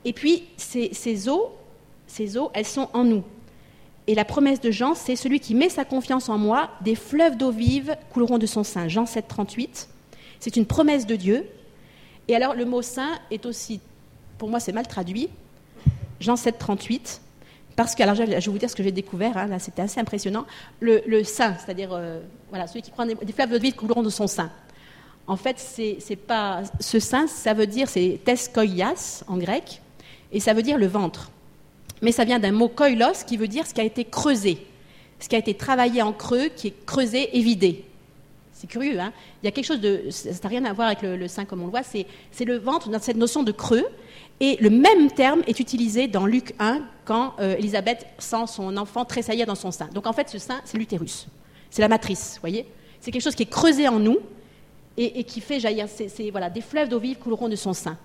Et puis ces, eaux, ces eaux, elles sont en nous. Et la promesse de Jean, c'est celui qui met sa confiance en moi, des fleuves d'eau vive couleront de son sein. Jean 7, 38. C'est une promesse de Dieu. Et alors le mot saint est aussi, pour moi c'est mal traduit, Jean 7, 38. Parce que, alors je vais vous dire ce que j'ai découvert, hein, là c'était assez impressionnant. Le, sein, c'est-à-dire euh, voilà, celui qui prend des, des fleuves d'eau vive couleront de son sein. En fait, c'est pas ce sein, ça veut dire c'est teskoias en grec, et ça veut dire le ventre. Mais ça vient d'un mot koilos qui veut dire ce qui a été creusé, ce qui a été travaillé en creux, qui est creusé et vidé. C'est curieux, hein Il y a quelque chose de. Ça n'a rien à voir avec le, sein comme on le voit, c'est le ventre dans cette notion de creux. Et le même terme est utilisé dans Luc 1 quand euh, Élisabeth sent son enfant tressaillir dans son sein. Donc en fait, ce sein, c'est l'utérus. C'est la matrice, voyez C'est quelque chose qui est creusé en nous et, qui fait jaillir. voilà, des fleuves d'eau vive couleront de son sein.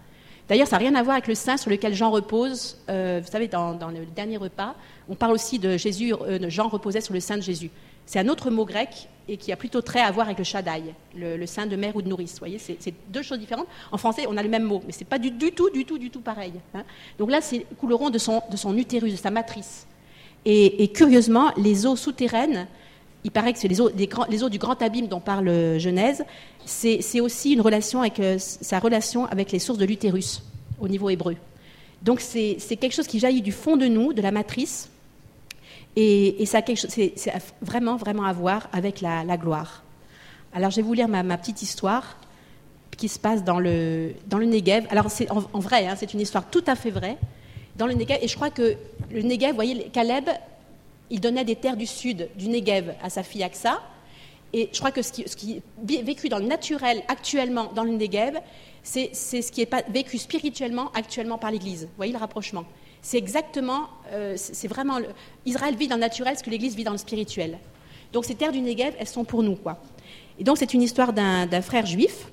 D'ailleurs, ça n'a rien à voir avec le sein sur lequel Jean repose. Euh, vous savez, dans, le dernier repas, on parle aussi de Jésus, euh, Jean reposait sur le sein de Jésus. C'est un autre mot grec et qui a plutôt trait à voir avec le Shaddai, le, sein de mère ou de nourrice. Vous voyez, c'est deux choses différentes. En français, on a le même mot, mais ce n'est pas du, tout, du tout, du tout pareil. Hein. Donc là, c'est couleront de son, utérus, de sa matrice. Et curieusement, les eaux souterraines il paraît que c'est les eaux, du grand abîme dont parle euh, Genèse, c'est aussi une relation avec euh, sa relation avec les sources de l'utérus au niveau hébreu. Donc c'est quelque chose qui jaillit du fond de nous, de la matrice, et, ça c'est vraiment vraiment à voir avec la, gloire. Alors je vais vous lire ma, petite histoire qui se passe dans le dans le Negev. Alors c'est en, vrai, hein, c'est une histoire tout à fait vraie dans le Negev, et je crois que le Negev, vous voyez, Caleb il donnait des terres du sud, du Negev, à sa fille Aksa. Et je crois que ce qui, est vécu dans le naturel actuellement dans le Negev, c'est ce qui est pas, vécu spirituellement actuellement par l'Église. Vous voyez le rapprochement? C'est exactement, euh, c'est vraiment, Israël vit dans le naturel ce que l'Église vit dans le spirituel. Donc ces terres du Negev, elles sont pour nous, quoi. Et donc c'est une histoire d'un frère juif.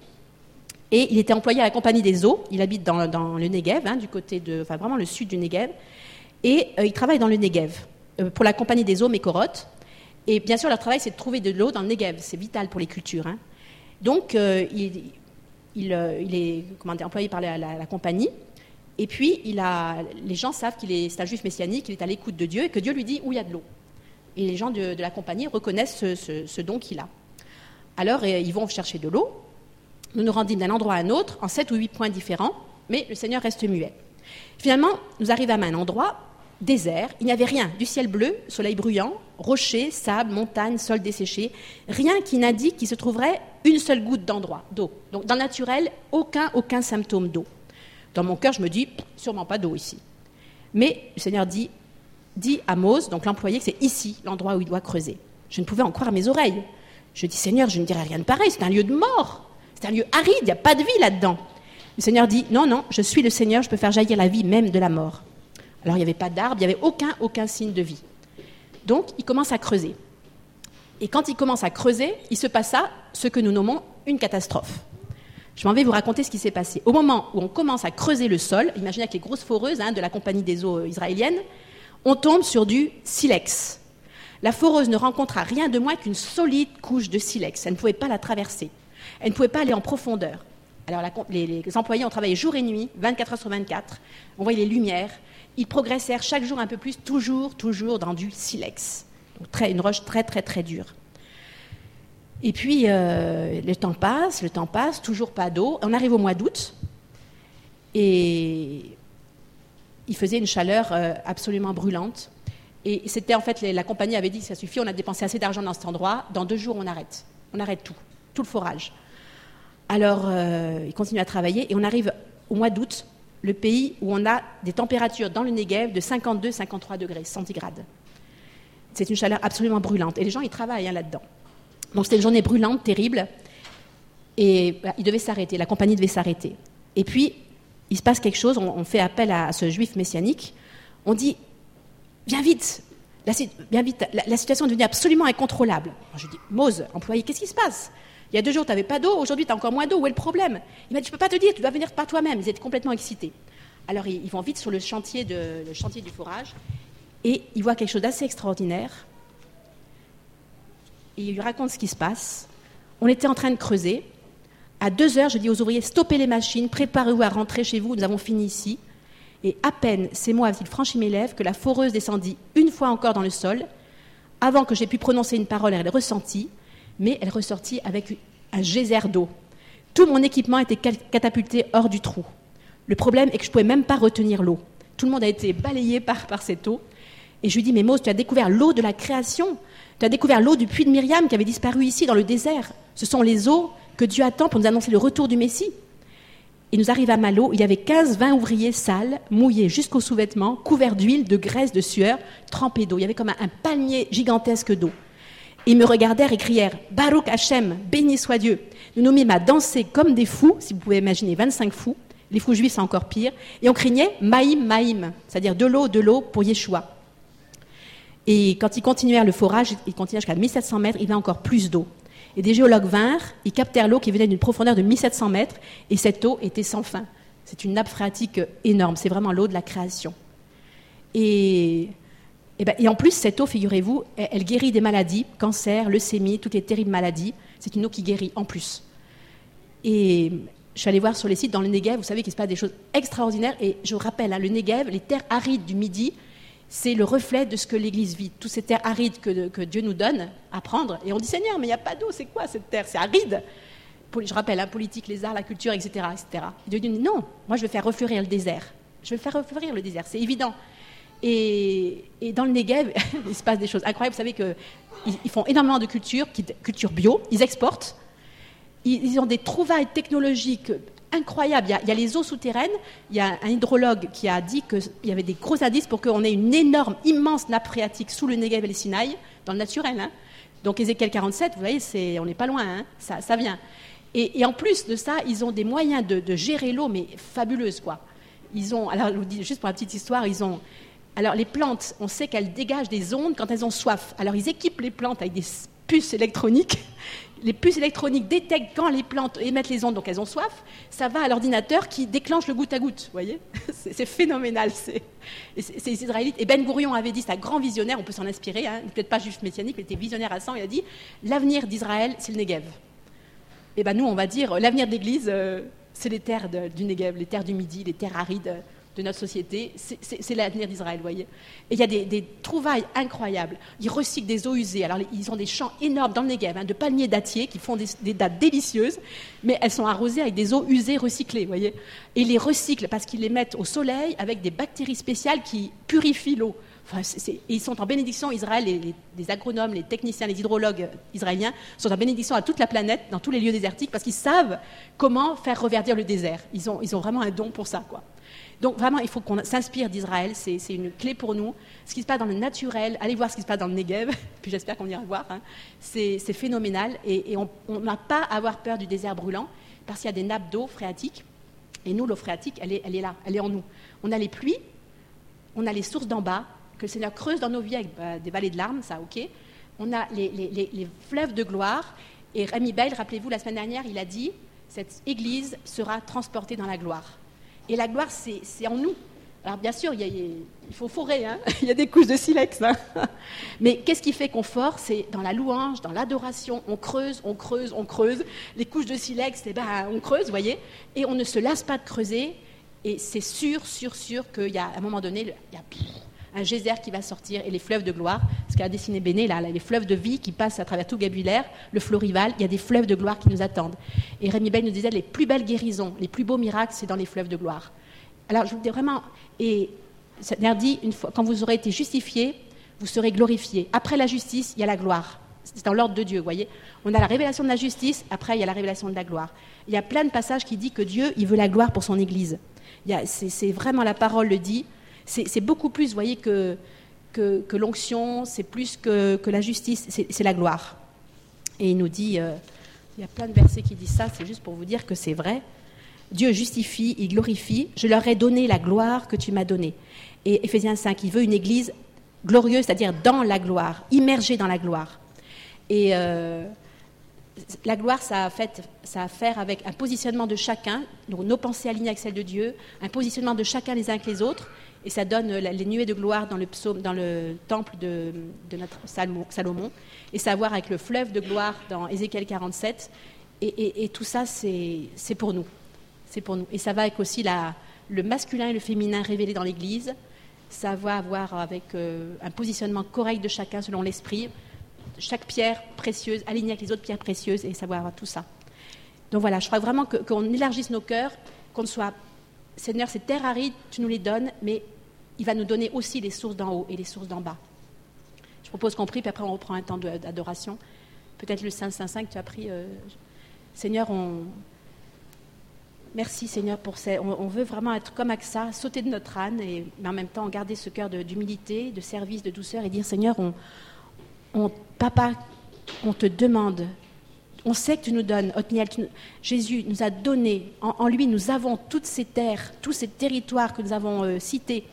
Et il était employé à la compagnie des eaux. Il habite dans, le Negev, hein, du côté de, enfin vraiment le sud du Negev. Et euh, il travaille dans le Negev pour la compagnie des eaux Mekorot. Et bien sûr, leur travail, c'est de trouver de l'eau dans le Negev. C'est vital pour les cultures. Hein. Donc, il, il, est employé par la, compagnie. Et puis, les gens savent qu'il est, c'est un juif messianique, qu'il est à l'écoute de Dieu et que Dieu lui dit où il y a de l'eau. Et les gens de, la compagnie reconnaissent ce, don qu'il a. Alors, euh, ils vont chercher de l'eau. Nous nous rendîmes d'un endroit à un autre, en sept ou huit points différents, mais le Seigneur reste muet. Finalement, nous arrivâmes à un endroit désert, il n'y avait rien, du ciel bleu, soleil bruyant, rochers, sable, montagne, sol desséché, rien qui n'indique qu'il se trouverait une seule goutte d'endroit, d'eau. Donc dans le naturel, aucun, aucun symptôme d'eau. Dans mon cœur, je me dis, sûrement pas d'eau ici. Mais le Seigneur dit, dit à Mose, donc l'employé, que c'est ici l'endroit où il doit creuser. Je ne pouvais en croire mes oreilles. Je dis, Seigneur, je ne dirai rien de pareil, c'est un lieu de mort, c'est un lieu aride, il n'y a pas de vie là-dedans. Le Seigneur dit, non, non, je suis le Seigneur, je peux faire jaillir la vie même de la mort. Alors il n'y avait pas d'arbre, il n'y avait aucun, aucun signe de vie. Donc il commence à creuser. Et quand il commence à creuser, il se passa ce que nous nommons une catastrophe. Je m'en vais vous raconter ce qui s'est passé. Au moment où on commence à creuser le sol, imaginez avec les grosses foreuses hein, de la compagnie des eaux israéliennes, on tombe sur du silex. La foreuse ne rencontra rien de moins qu'une solide couche de silex. Elle ne pouvait pas la traverser. Elle ne pouvait pas aller en profondeur. Alors les, les, employés ont travaillé jour et nuit, 24 heures sur 24. On voyait les lumières ils progressèrent chaque jour un peu plus, toujours, toujours dans du silex. une roche très, très, très dure. Et puis, euh, le temps passe, le temps passe, toujours pas d'eau. On arrive au mois d'août, et il faisait une chaleur euh, absolument brûlante. Et c'était en fait, la compagnie avait dit ça suffit, on a dépensé assez d'argent dans cet endroit, dans deux jours on arrête. On arrête tout, tout le forage. Alors, euh, ils continuent à travailler, et on arrive au mois d'août, le pays où on a des températures dans le Negev de 52-53 degrés centigrades. C'est une chaleur absolument brûlante. Et les gens, ils travaillent hein, là-dedans. Donc c'était une journée brûlante, terrible. Et bah, ils devaient s'arrêter, la compagnie devait s'arrêter. Et puis, il se passe quelque chose, on, fait appel à, ce juif messianique. On dit, viens vite, la, vite, la, situation est devenue absolument incontrôlable. je dis, Mose, employé, qu'est-ce qui se passe? Il y a deux jours, tu n'avais pas d'eau, aujourd'hui, tu as encore moins d'eau. Où est le problème? Il m'a dit, je ne peux pas te dire, tu dois venir par toi-même. Ils étaient complètement excités. Alors, ils, vont vite sur le chantier, du forage et ils voient quelque chose d'assez extraordinaire. Et ils lui racontent ce qui se passe. On était en train de creuser. À deux heures, je dis aux ouvriers, stoppez les machines, préparez-vous à rentrer chez vous, nous avons fini ici. Et à peine ces mots avaient-ils franchi mes lèvres que la foreuse descendit une fois encore dans le sol. Avant que j'aie pu prononcer une parole, elle ressentit mais elle ressortit avec un geyser d'eau. Tout mon équipement était catapulté hors du trou. Le problème est que je ne pouvais même pas retenir l'eau. Tout le monde a été balayé par, par cette eau. Et je lui dis, mais Mose, tu as découvert l'eau de la création. Tu as découvert l'eau du puits de Myriam qui avait disparu ici dans le désert. Ce sont les eaux que Dieu attend pour nous annoncer le retour du Messie. Et nous arrivâmes à l'eau, il y avait 15-20 ouvriers sales, mouillés jusqu'aux sous-vêtements, couverts d'huile, de graisse, de sueur, trempés d'eau. Il y avait comme un palmier gigantesque d'eau. Ils me regardèrent et crièrent Baruch Hashem, béni soit Dieu. Nous nous mîmes à danser comme des fous, si vous pouvez imaginer 25 fous. Les fous juifs, c'est encore pire. Et on criait Maïm, Maïm, c'est-à-dire de l'eau, de l'eau pour Yeshua. Et quand ils continuèrent le forage, ils continuèrent jusqu'à 1700 mètres, il y avait encore plus d'eau. Et des géologues vinrent, ils captèrent l'eau qui venait d'une profondeur de 1700 mètres, et cette eau était sans fin. C'est une nappe phréatique énorme, c'est vraiment l'eau de la création. Et eh ben, et, en plus, cette eau, figurez-vous, elle, guérit des maladies, cancer, leucémie, toutes les terribles maladies. C'est une eau qui guérit en plus. Et je suis allée voir sur les sites dans le Negev, vous savez qu'il se passe des choses extraordinaires. Et je rappelle, hein, le Negev, les terres arides du Midi, c'est le reflet de ce que l'Église vit. Toutes ces terres arides que, Dieu nous donne à prendre. Et on dit Seigneur, mais il n'y a pas d'eau, c'est quoi cette terre? C'est aride. Je rappelle, la hein, politique, les arts, la culture, etc. etc. Dieu dit non, moi je vais faire refleurir le désert. Je vais faire refleurir le désert, c'est évident. Et, dans le Negev, il se passe des choses incroyables. Vous savez qu'ils font énormément de culture, culture bio, ils exportent. Ils, ont des trouvailles technologiques incroyable. Il y, a, les eaux souterraines. Il y a un hydrologue qui a dit qu'il y avait des gros indices pour qu'on ait une énorme, immense nappe phréatique sous le Negev et le Sinaï, dans le naturel. Hein. Donc Ézéchiel 47, vous voyez, on n'est pas loin, hein. ça, vient. Et, en plus de ça, ils ont des moyens de, gérer l'eau, mais fabuleuses, quoi. Ils ont, alors juste pour la petite histoire, ils ont, alors les plantes, on sait qu'elles dégagent des ondes quand elles ont soif. Alors ils équipent les plantes avec des puces électroniques les puces électroniques détectent quand les plantes émettent les ondes, donc elles ont soif, ça va à l'ordinateur qui déclenche le goutte à goutte. Vous voyez C'est phénoménal. C'est israélite. Et Ben Gourion avait dit, c'est un grand visionnaire, on peut s'en inspirer, hein, peut-être pas juste messianique, mais il était visionnaire à 100, il a dit l'avenir d'Israël, c'est le Negev. Et ben nous, on va dire l'avenir de l'Église, euh, c'est les terres du Negev, les terres du Midi, les terres arides de notre société, c'est l'avenir d'Israël, voyez. Et il y a des, trouvailles incroyables. Ils recyclent des eaux usées. Alors, ils ont des champs énormes dans le Negev, hein, de palmiers dattiers qui font des, dates délicieuses, mais elles sont arrosées avec des eaux usées recyclées, voyez. Et ils les recyclent parce qu'ils les mettent au soleil avec des bactéries spéciales qui purifient l'eau. Enfin, ils sont en bénédiction, Israël, les, les, agronomes, les techniciens, les hydrologues israéliens sont en bénédiction à toute la planète, dans tous les lieux désertiques, parce qu'ils savent comment faire reverdir le désert. Ils ont, ils ont vraiment un don pour ça. Quoi. Donc vraiment, il faut qu'on s'inspire d'Israël, c'est une clé pour nous. Ce qui se passe dans le naturel, allez voir ce qui se passe dans le Negev, puis j'espère qu'on ira voir, hein. c'est phénoménal. Et, on n'a pas à avoir peur du désert brûlant, parce qu'il y a des nappes d'eau phréatique, et nous, l'eau phréatique, elle est, elle est là, elle est en nous. On a les pluies, on a les sources d'en bas, que le Seigneur creuse dans nos vies avec bah, des vallées de larmes, ça, ok. On a les, les fleuves de gloire, et Rémi Bell, rappelez-vous, la semaine dernière, il a dit, cette Église sera transportée dans la gloire. Et la gloire, c'est en nous. Alors bien sûr, il, faut forer, hein. il y a des couches de silex. Hein. Mais qu'est-ce qui fait qu'on fort C'est dans la louange, dans l'adoration, on creuse, on creuse, on creuse. Les couches de silex, eh ben, on creuse, vous voyez, et on ne se lasse pas de creuser. Et c'est sûr, sûr, sûr qu'il y a à un moment donné, il y a un geyser qui va sortir et les fleuves de gloire, ce qu'a dessiné Béné, là, les fleuves de vie qui passent à travers tout Gabulaire, le Florival, il y a des fleuves de gloire qui nous attendent. Et Rémi Bay nous disait les plus belles guérisons, les plus beaux miracles, c'est dans les fleuves de gloire. Alors je vous dis vraiment, et ça dit, une fois, quand vous aurez été justifié, vous serez glorifié. Après la justice, il y a la gloire. C'est dans l'ordre de Dieu, vous voyez. On a la révélation de la justice, après il y a la révélation de la gloire. Il y a plein de passages qui disent que Dieu, il veut la gloire pour son Église. C'est vraiment la parole le dit. C'est beaucoup plus, voyez, que, l'onction, c'est plus que, la justice, c'est la gloire. Et il nous dit, euh, il y a plein de versets qui disent ça, c'est juste pour vous dire que c'est vrai. Dieu justifie, il glorifie, je leur ai donné la gloire que tu m'as donnée. Et Ephésiens 5, il veut une église glorieuse, c'est-à-dire dans la gloire, immergée dans la gloire. Et euh, la gloire, ça a, fait, ça a à faire avec un positionnement de chacun, donc nos pensées alignées avec celles de Dieu, un positionnement de chacun les uns avec les autres, et ça donne les nuées de gloire dans le, temple de, notre Salomon, et ça a à voir avec le fleuve de gloire dans Ézéchiel 47, et, tout ça, c'est pour nous. C'est pour nous. Et ça va avec aussi le masculin et le féminin révélés dans l'Église, ça va avoir avec euh, un positionnement correct de chacun selon l'esprit, chaque pierre précieuse alignée avec les autres pierres précieuses, et ça va avoir tout ça. Donc voilà, je crois vraiment qu'on élargisse nos cœurs, qu'on soit Seigneur, ces terres arides, tu nous les donnes, mais il va nous donner aussi les sources d'en haut et les sources d'en bas. Je propose qu'on prie, puis après on reprend un temps d'adoration. Peut-être le Saint Saint Saint que tu as pris. Euh, Seigneur, on... merci Seigneur pour ça. On, veut vraiment être comme ça, sauter de notre âne, et, mais en même temps garder ce cœur d'humilité, de, service, de douceur, et dire Seigneur, on, papa, on te demande on sait que tu nous donnes, Othniel, Jésus nous a donné, en, lui nous avons toutes ces terres, tous ces territoires que nous avons euh, cités.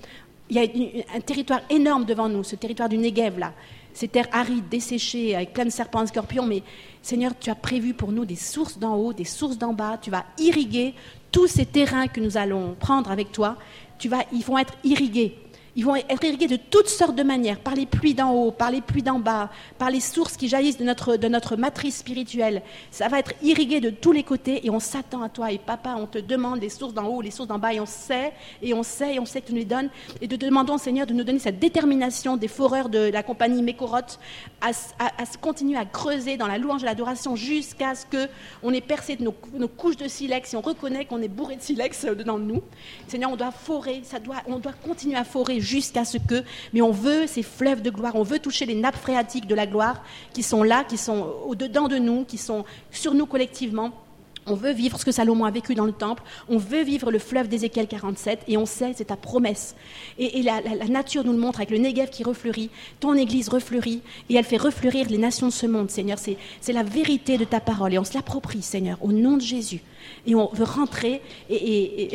Il y a un territoire énorme devant nous, ce territoire du Negev là, ces terres arides, desséchées, avec plein de serpents et scorpions, mais Seigneur, tu as prévu pour nous des sources d'en haut, des sources d'en bas, tu vas irriguer tous ces terrains que nous allons prendre avec toi, tu vas, ils vont être irrigués ils vont être irrigués de toutes sortes de manières, par les pluies d'en haut, par les pluies d'en bas, par les sources qui jaillissent de notre, de notre matrice spirituelle. Ça va être irrigué de tous les côtés et on s'attend à toi. Et papa, on te demande les sources d'en haut, les sources d'en bas et on sait, et on sait, et on sait que tu nous les donnes. Et te demandons, Seigneur, de nous donner cette détermination des foreurs de la compagnie Mécorotte à, à, continuer à creuser dans la louange et l'adoration jusqu'à ce qu'on ait percé nos, nos, couches de silex et on reconnaît qu'on est bourré de silex dedans de nous. Seigneur, on doit forer, ça doit, on doit continuer à forer jusqu'à ce que, mais on veut ces fleuves de gloire, on veut toucher les nappes phréatiques de la gloire qui sont là, qui sont au-dedans de nous, qui sont sur nous collectivement. On veut vivre ce que Salomon a vécu dans le temple. On veut vivre le fleuve d'Ézéchiel 47. Et on sait, c'est ta promesse. Et, la, nature nous le montre avec le Negev qui refleurit. Ton Église refleurit. Et elle fait refleurir les nations de ce monde, Seigneur. C'est la vérité de ta parole. Et on se l'approprie, Seigneur, au nom de Jésus. Et on veut rentrer et,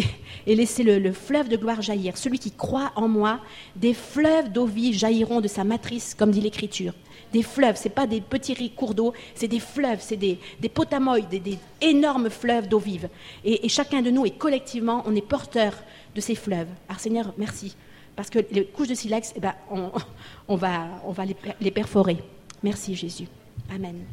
laisser le, le, fleuve de gloire jaillir. Celui qui croit en moi, des fleuves d'eau vive jailliront de sa matrice, comme dit l'Écriture des fleuves, ce n'est pas des petits cours d'eau, c'est des fleuves, c'est des, des potamoïdes, des, énormes fleuves d'eau vive. Et, chacun de nous, et collectivement, on est porteur de ces fleuves. Alors Seigneur, merci. Parce que les couches de silex, eh ben, on, va, on va les perforer. Merci Jésus. Amen.